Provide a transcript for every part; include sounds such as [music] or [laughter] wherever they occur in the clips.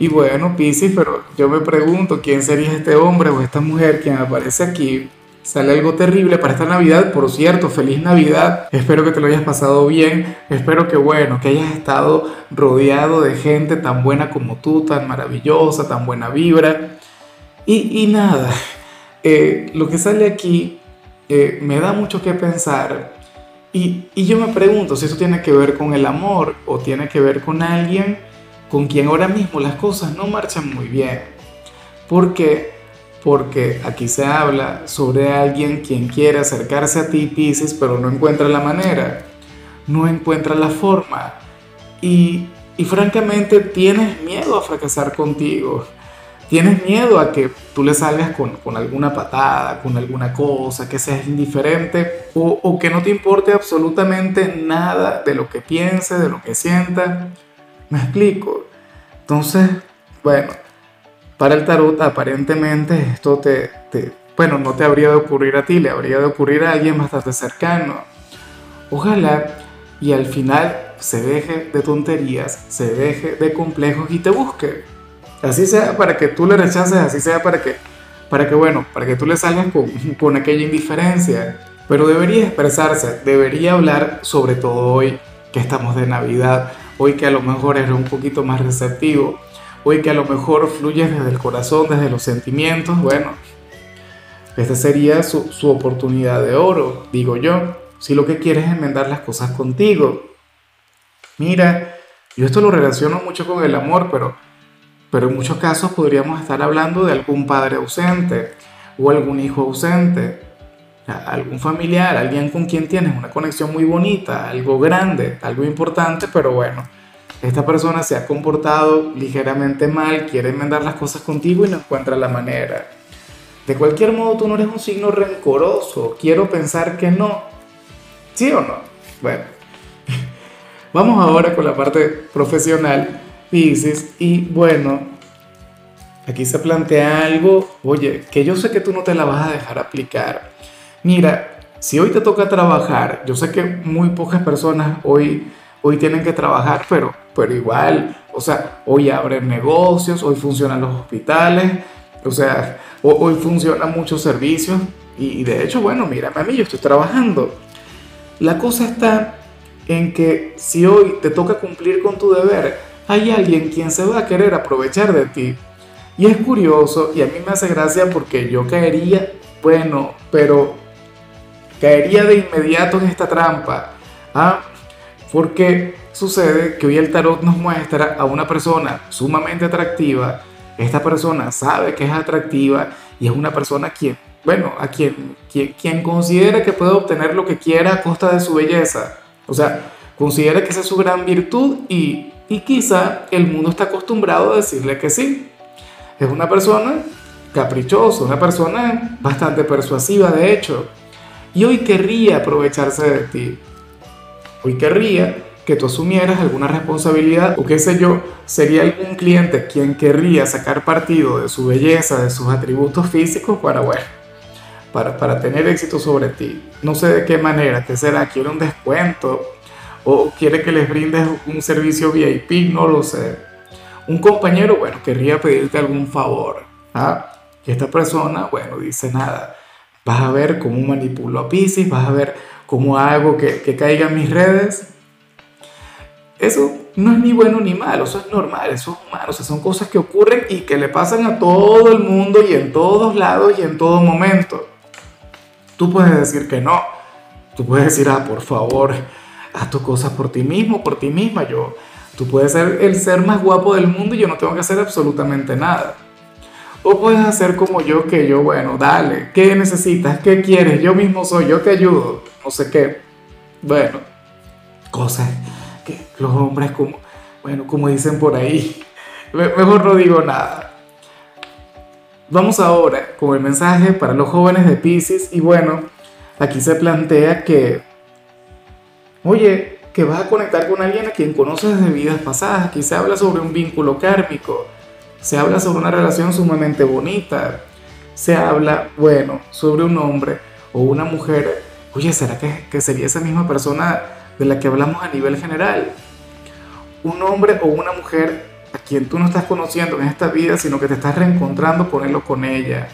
Y bueno, Piscis, pero yo me pregunto quién sería este hombre o esta mujer quien aparece aquí. Sale algo terrible para esta Navidad, por cierto, feliz Navidad. Espero que te lo hayas pasado bien. Espero que bueno, que hayas estado rodeado de gente tan buena como tú, tan maravillosa, tan buena vibra. Y, nada, eh, lo que sale aquí eh, me da mucho que pensar. Y, y yo me pregunto si eso tiene que ver con el amor o tiene que ver con alguien con quien ahora mismo las cosas no marchan muy bien. ¿Por qué? Porque aquí se habla sobre alguien quien quiere acercarse a ti, Pisces, pero no encuentra la manera, no encuentra la forma. Y, y francamente tienes miedo a fracasar contigo. Tienes miedo a que tú le salgas con, con alguna patada, con alguna cosa, que seas indiferente o, o que no te importe absolutamente nada de lo que piense, de lo que sienta ¿Me explico? Entonces, bueno, para el tarot aparentemente esto te, bueno, no te habría de ocurrir a ti, le habría de ocurrir a alguien bastante cercano. Ojalá y al final se deje de tonterías, se deje de complejos y te busque. Así sea para que tú le rechaces, así sea para que, para que bueno, para que tú le salgas con, con aquella indiferencia. Pero debería expresarse, debería hablar sobre todo hoy que estamos de Navidad, hoy que a lo mejor eres un poquito más receptivo, hoy que a lo mejor fluyes desde el corazón, desde los sentimientos, bueno, esta sería su, su oportunidad de oro, digo yo, si lo que quieres es enmendar las cosas contigo. Mira, yo esto lo relaciono mucho con el amor, pero, pero en muchos casos podríamos estar hablando de algún padre ausente o algún hijo ausente algún familiar, alguien con quien tienes una conexión muy bonita, algo grande, algo importante, pero bueno, esta persona se ha comportado ligeramente mal, quiere enmendar las cosas contigo y no encuentra la manera. De cualquier modo, tú no eres un signo rencoroso, quiero pensar que no. ¿Sí o no? Bueno, [laughs] vamos ahora con la parte profesional, Pisces, y bueno, aquí se plantea algo, oye, que yo sé que tú no te la vas a dejar aplicar mira, si hoy te toca trabajar, yo sé que muy pocas personas hoy, hoy tienen que trabajar, pero, pero igual, o sea, hoy abren negocios, hoy funcionan los hospitales, o sea, hoy funcionan muchos servicios y, de hecho, bueno, mírame a yo estoy trabajando. La cosa está en que si hoy te toca cumplir con tu deber, hay alguien quien se va a querer aprovechar de ti. Y es curioso y a mí me hace gracia porque yo caería, bueno, pero caería de inmediato en esta trampa. ¿ah? Porque sucede que hoy el tarot nos muestra a una persona sumamente atractiva. Esta persona sabe que es atractiva y es una persona quien, bueno, a quien, quien, quien considera que puede obtener lo que quiera a costa de su belleza. O sea, considera que esa es su gran virtud y, y quizá el mundo está acostumbrado a decirle que sí. Es una persona caprichosa, una persona bastante persuasiva, de hecho. Y hoy querría aprovecharse de ti. Hoy querría que tú asumieras alguna responsabilidad o qué sé yo, sería algún cliente quien querría sacar partido de su belleza, de sus atributos físicos para, bueno, para, para tener éxito sobre ti. No sé de qué manera, ¿qué será? ¿Quiere un descuento? ¿O quiere que les brindes un servicio VIP? No lo sé. Un compañero, bueno, querría pedirte algún favor. ¿ah? Y esta persona, bueno, dice nada Vas a ver cómo manipulo a Pisces, vas a ver cómo hago que, que caiga en mis redes. Eso no es ni bueno ni malo, eso es normal, eso es humano, o sea, son cosas que ocurren y que le pasan a todo el mundo y en todos lados y en todo momento. Tú puedes decir que no, tú puedes decir, ah, por favor, haz tus cosas por ti mismo, por ti misma, yo, tú puedes ser el ser más guapo del mundo y yo no tengo que hacer absolutamente nada. O puedes hacer como yo, que yo, bueno, dale, ¿qué necesitas? ¿Qué quieres? Yo mismo soy, yo te ayudo. No sé qué. Bueno, cosas que los hombres, como, bueno, como dicen por ahí, [laughs] mejor no digo nada. Vamos ahora con el mensaje para los jóvenes de Pisces y bueno, aquí se plantea que, oye, que vas a conectar con alguien a quien conoces de vidas pasadas, aquí se habla sobre un vínculo kármico, se habla sobre una relación sumamente bonita, se habla, bueno, sobre un hombre o una mujer, oye, ¿será que, que sería esa misma persona de la que hablamos a nivel general? Un hombre o una mujer a quien tú no estás conociendo en esta vida, sino que te estás reencontrando con él o con ella.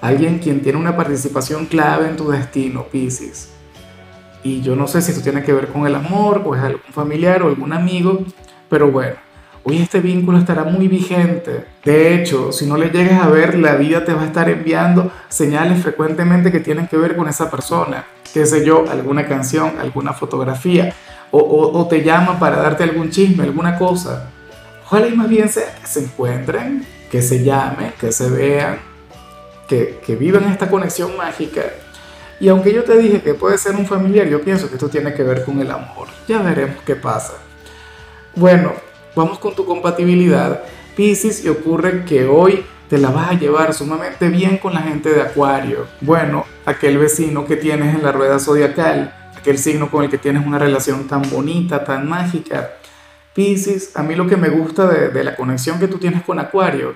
Alguien quien tiene una participación clave en tu destino, Pisces. Y yo no sé si esto tiene que ver con el amor, o es algún familiar o algún amigo, pero bueno, hoy este vínculo estará muy vigente. De hecho, si no le llegues a ver, la vida te va a estar enviando señales frecuentemente que tienen que ver con esa persona. Qué sé yo, alguna canción, alguna fotografía, o, o te llama para darte algún chisme, alguna cosa. Ojalá y más bien sea que se encuentren, que se llamen, que se vean, que, que vivan esta conexión mágica. Y aunque yo te dije que puede ser un familiar, yo pienso que esto tiene que ver con el amor. Ya veremos qué pasa. Bueno, vamos con tu compatibilidad. Piscis, y ocurre que hoy te la vas a llevar sumamente bien con la gente de Acuario. Bueno, aquel vecino que tienes en la rueda zodiacal, aquel signo con el que tienes una relación tan bonita, tan mágica Pisces, a mí lo que me gusta de, la conexión que tú tienes con Acuario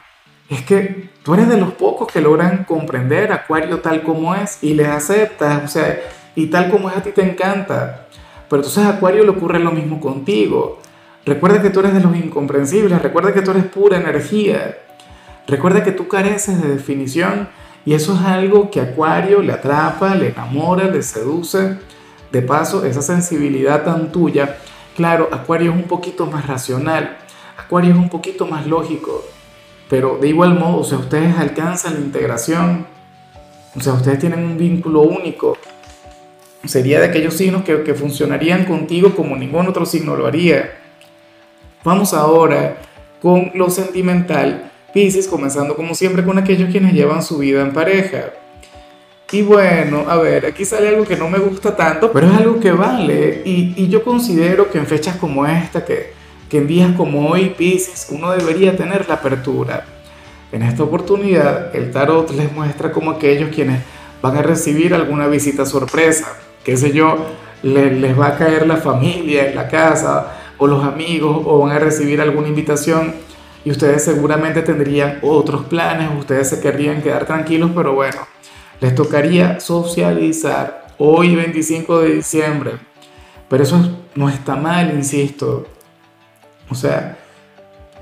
es que tú eres de los pocos que logran comprender Acuario tal como es y le aceptas, o sea, y tal como es a ti te encanta. Pero entonces a Acuario le ocurre lo mismo contigo. Recuerda que tú eres de los incomprensibles, recuerda que tú eres pura energía, recuerda que tú careces de definición y eso es algo que Acuario le atrapa, le enamora, le seduce. De paso, esa sensibilidad tan tuya Claro, Acuario es un poquito más racional, Acuario es un poquito más lógico, pero de igual modo, o sea, ustedes alcanzan la integración, o sea, ustedes tienen un vínculo único. Sería de aquellos signos que, que funcionarían contigo como ningún otro signo lo haría. Vamos ahora con lo sentimental. Pisces, comenzando como siempre con aquellos quienes llevan su vida en pareja. Y bueno, a ver, aquí sale algo que no me gusta tanto, pero es algo que vale. Y, yo considero que en fechas como esta, que, que en días como hoy, Pisces, uno debería tener la apertura. En esta oportunidad, el tarot les muestra como aquellos quienes van a recibir alguna visita sorpresa, qué sé yo, les, les va a caer la familia en la casa o los amigos o van a recibir alguna invitación y ustedes seguramente tendrían otros planes, ustedes se querrían quedar tranquilos, pero bueno, les tocaría socializar hoy 25 de diciembre. Pero eso no está mal, insisto. O sea,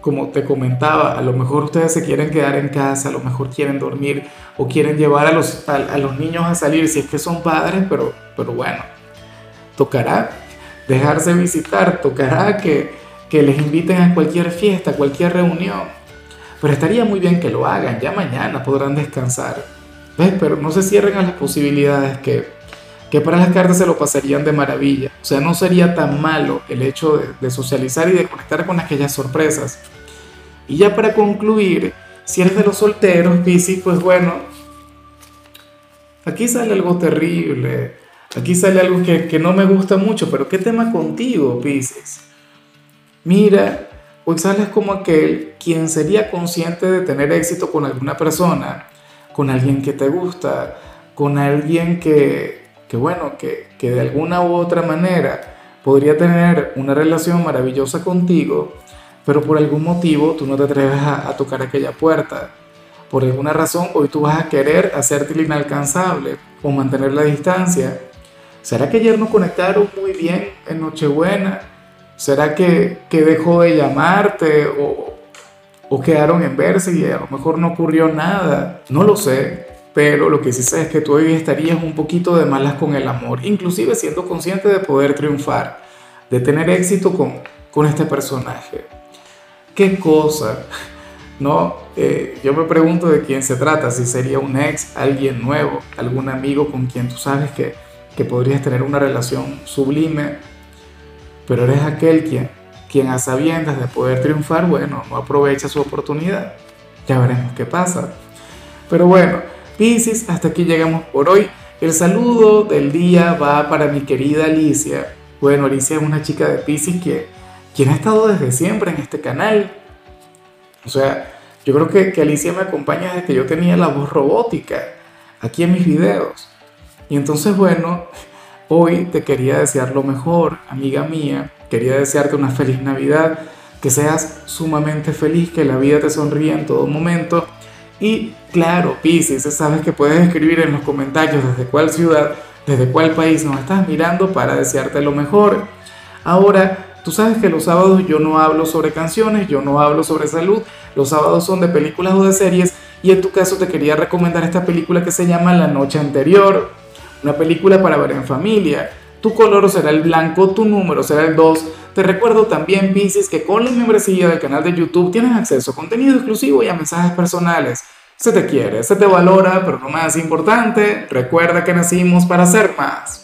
como te comentaba, a lo mejor ustedes se quieren quedar en casa, a lo mejor quieren dormir o quieren llevar a los, a, los niños a salir si es que son padres, pero, pero bueno, tocará dejarse visitar, tocará que, que les inviten a cualquier fiesta, cualquier reunión. Pero estaría muy bien que lo hagan, ya mañana podrán descansar. Pero no se cierren a las posibilidades que, que para las cartas se lo pasarían de maravilla. O sea, no sería tan malo el hecho de, socializar y de conectar con aquellas sorpresas. Y ya para concluir, si eres de los solteros, Piscis, pues bueno, aquí sale algo terrible. Aquí sale algo que, que no me gusta mucho, pero ¿qué tema contigo, Piscis? Mira, hoy sales como aquel quien sería consciente de tener éxito con alguna persona, con alguien que te gusta, con alguien que, que bueno, que, que de alguna u otra manera podría tener una relación maravillosa contigo, pero por algún motivo tú no te atreves a, tocar aquella puerta. Por alguna razón hoy tú vas a querer hacerte inalcanzable o mantener la distancia. ¿Será que ayer no conectaron muy bien en Nochebuena? ¿Será que, que dejó de llamarte o, o quedaron en verse y a lo mejor no ocurrió nada. No lo sé, pero lo que sí sé es que tú hoy estarías un poquito de malas con el amor, inclusive siendo consciente de poder triunfar, de tener éxito con, con este personaje. ¿Qué cosa? No, eh, yo me pregunto de quién se trata, si sería un ex, alguien nuevo, algún amigo con quien tú sabes que, que podrías tener una relación sublime, pero eres aquel quien quien a sabiendas de poder triunfar, bueno, no aprovecha su oportunidad. Ya veremos qué pasa. Pero bueno, Piscis, hasta aquí llegamos por hoy. El saludo del día va para mi querida Alicia. Bueno, Alicia es una chica de Piscis que quien ha estado desde siempre en este canal. O sea, Yo creo que, que Alicia me acompaña desde que yo tenía la voz robótica aquí en mis videos. Y entonces, bueno, hoy te quería desear lo mejor, amiga mía. Quería desearte una feliz Navidad, que seas sumamente feliz, que la vida te sonríe en todo momento. Y claro, Pisces, sabes que puedes escribir en los comentarios desde cuál ciudad, desde cuál país nos estás mirando para desearte lo mejor. Ahora, Tú sabes que los sábados yo no hablo sobre canciones, yo no hablo sobre salud, los sábados son de películas o de series y en tu caso te quería recomendar esta película que se llama La Noche Anterior, una película para ver en familia. Tu color será el blanco, tu número será el 2. Te recuerdo también, Pisces, que con la membresía del canal de YouTube tienes acceso a contenido exclusivo y a mensajes personales. Se te quiere, se te valora, pero lo más importante, recuerda que nacimos para ser más.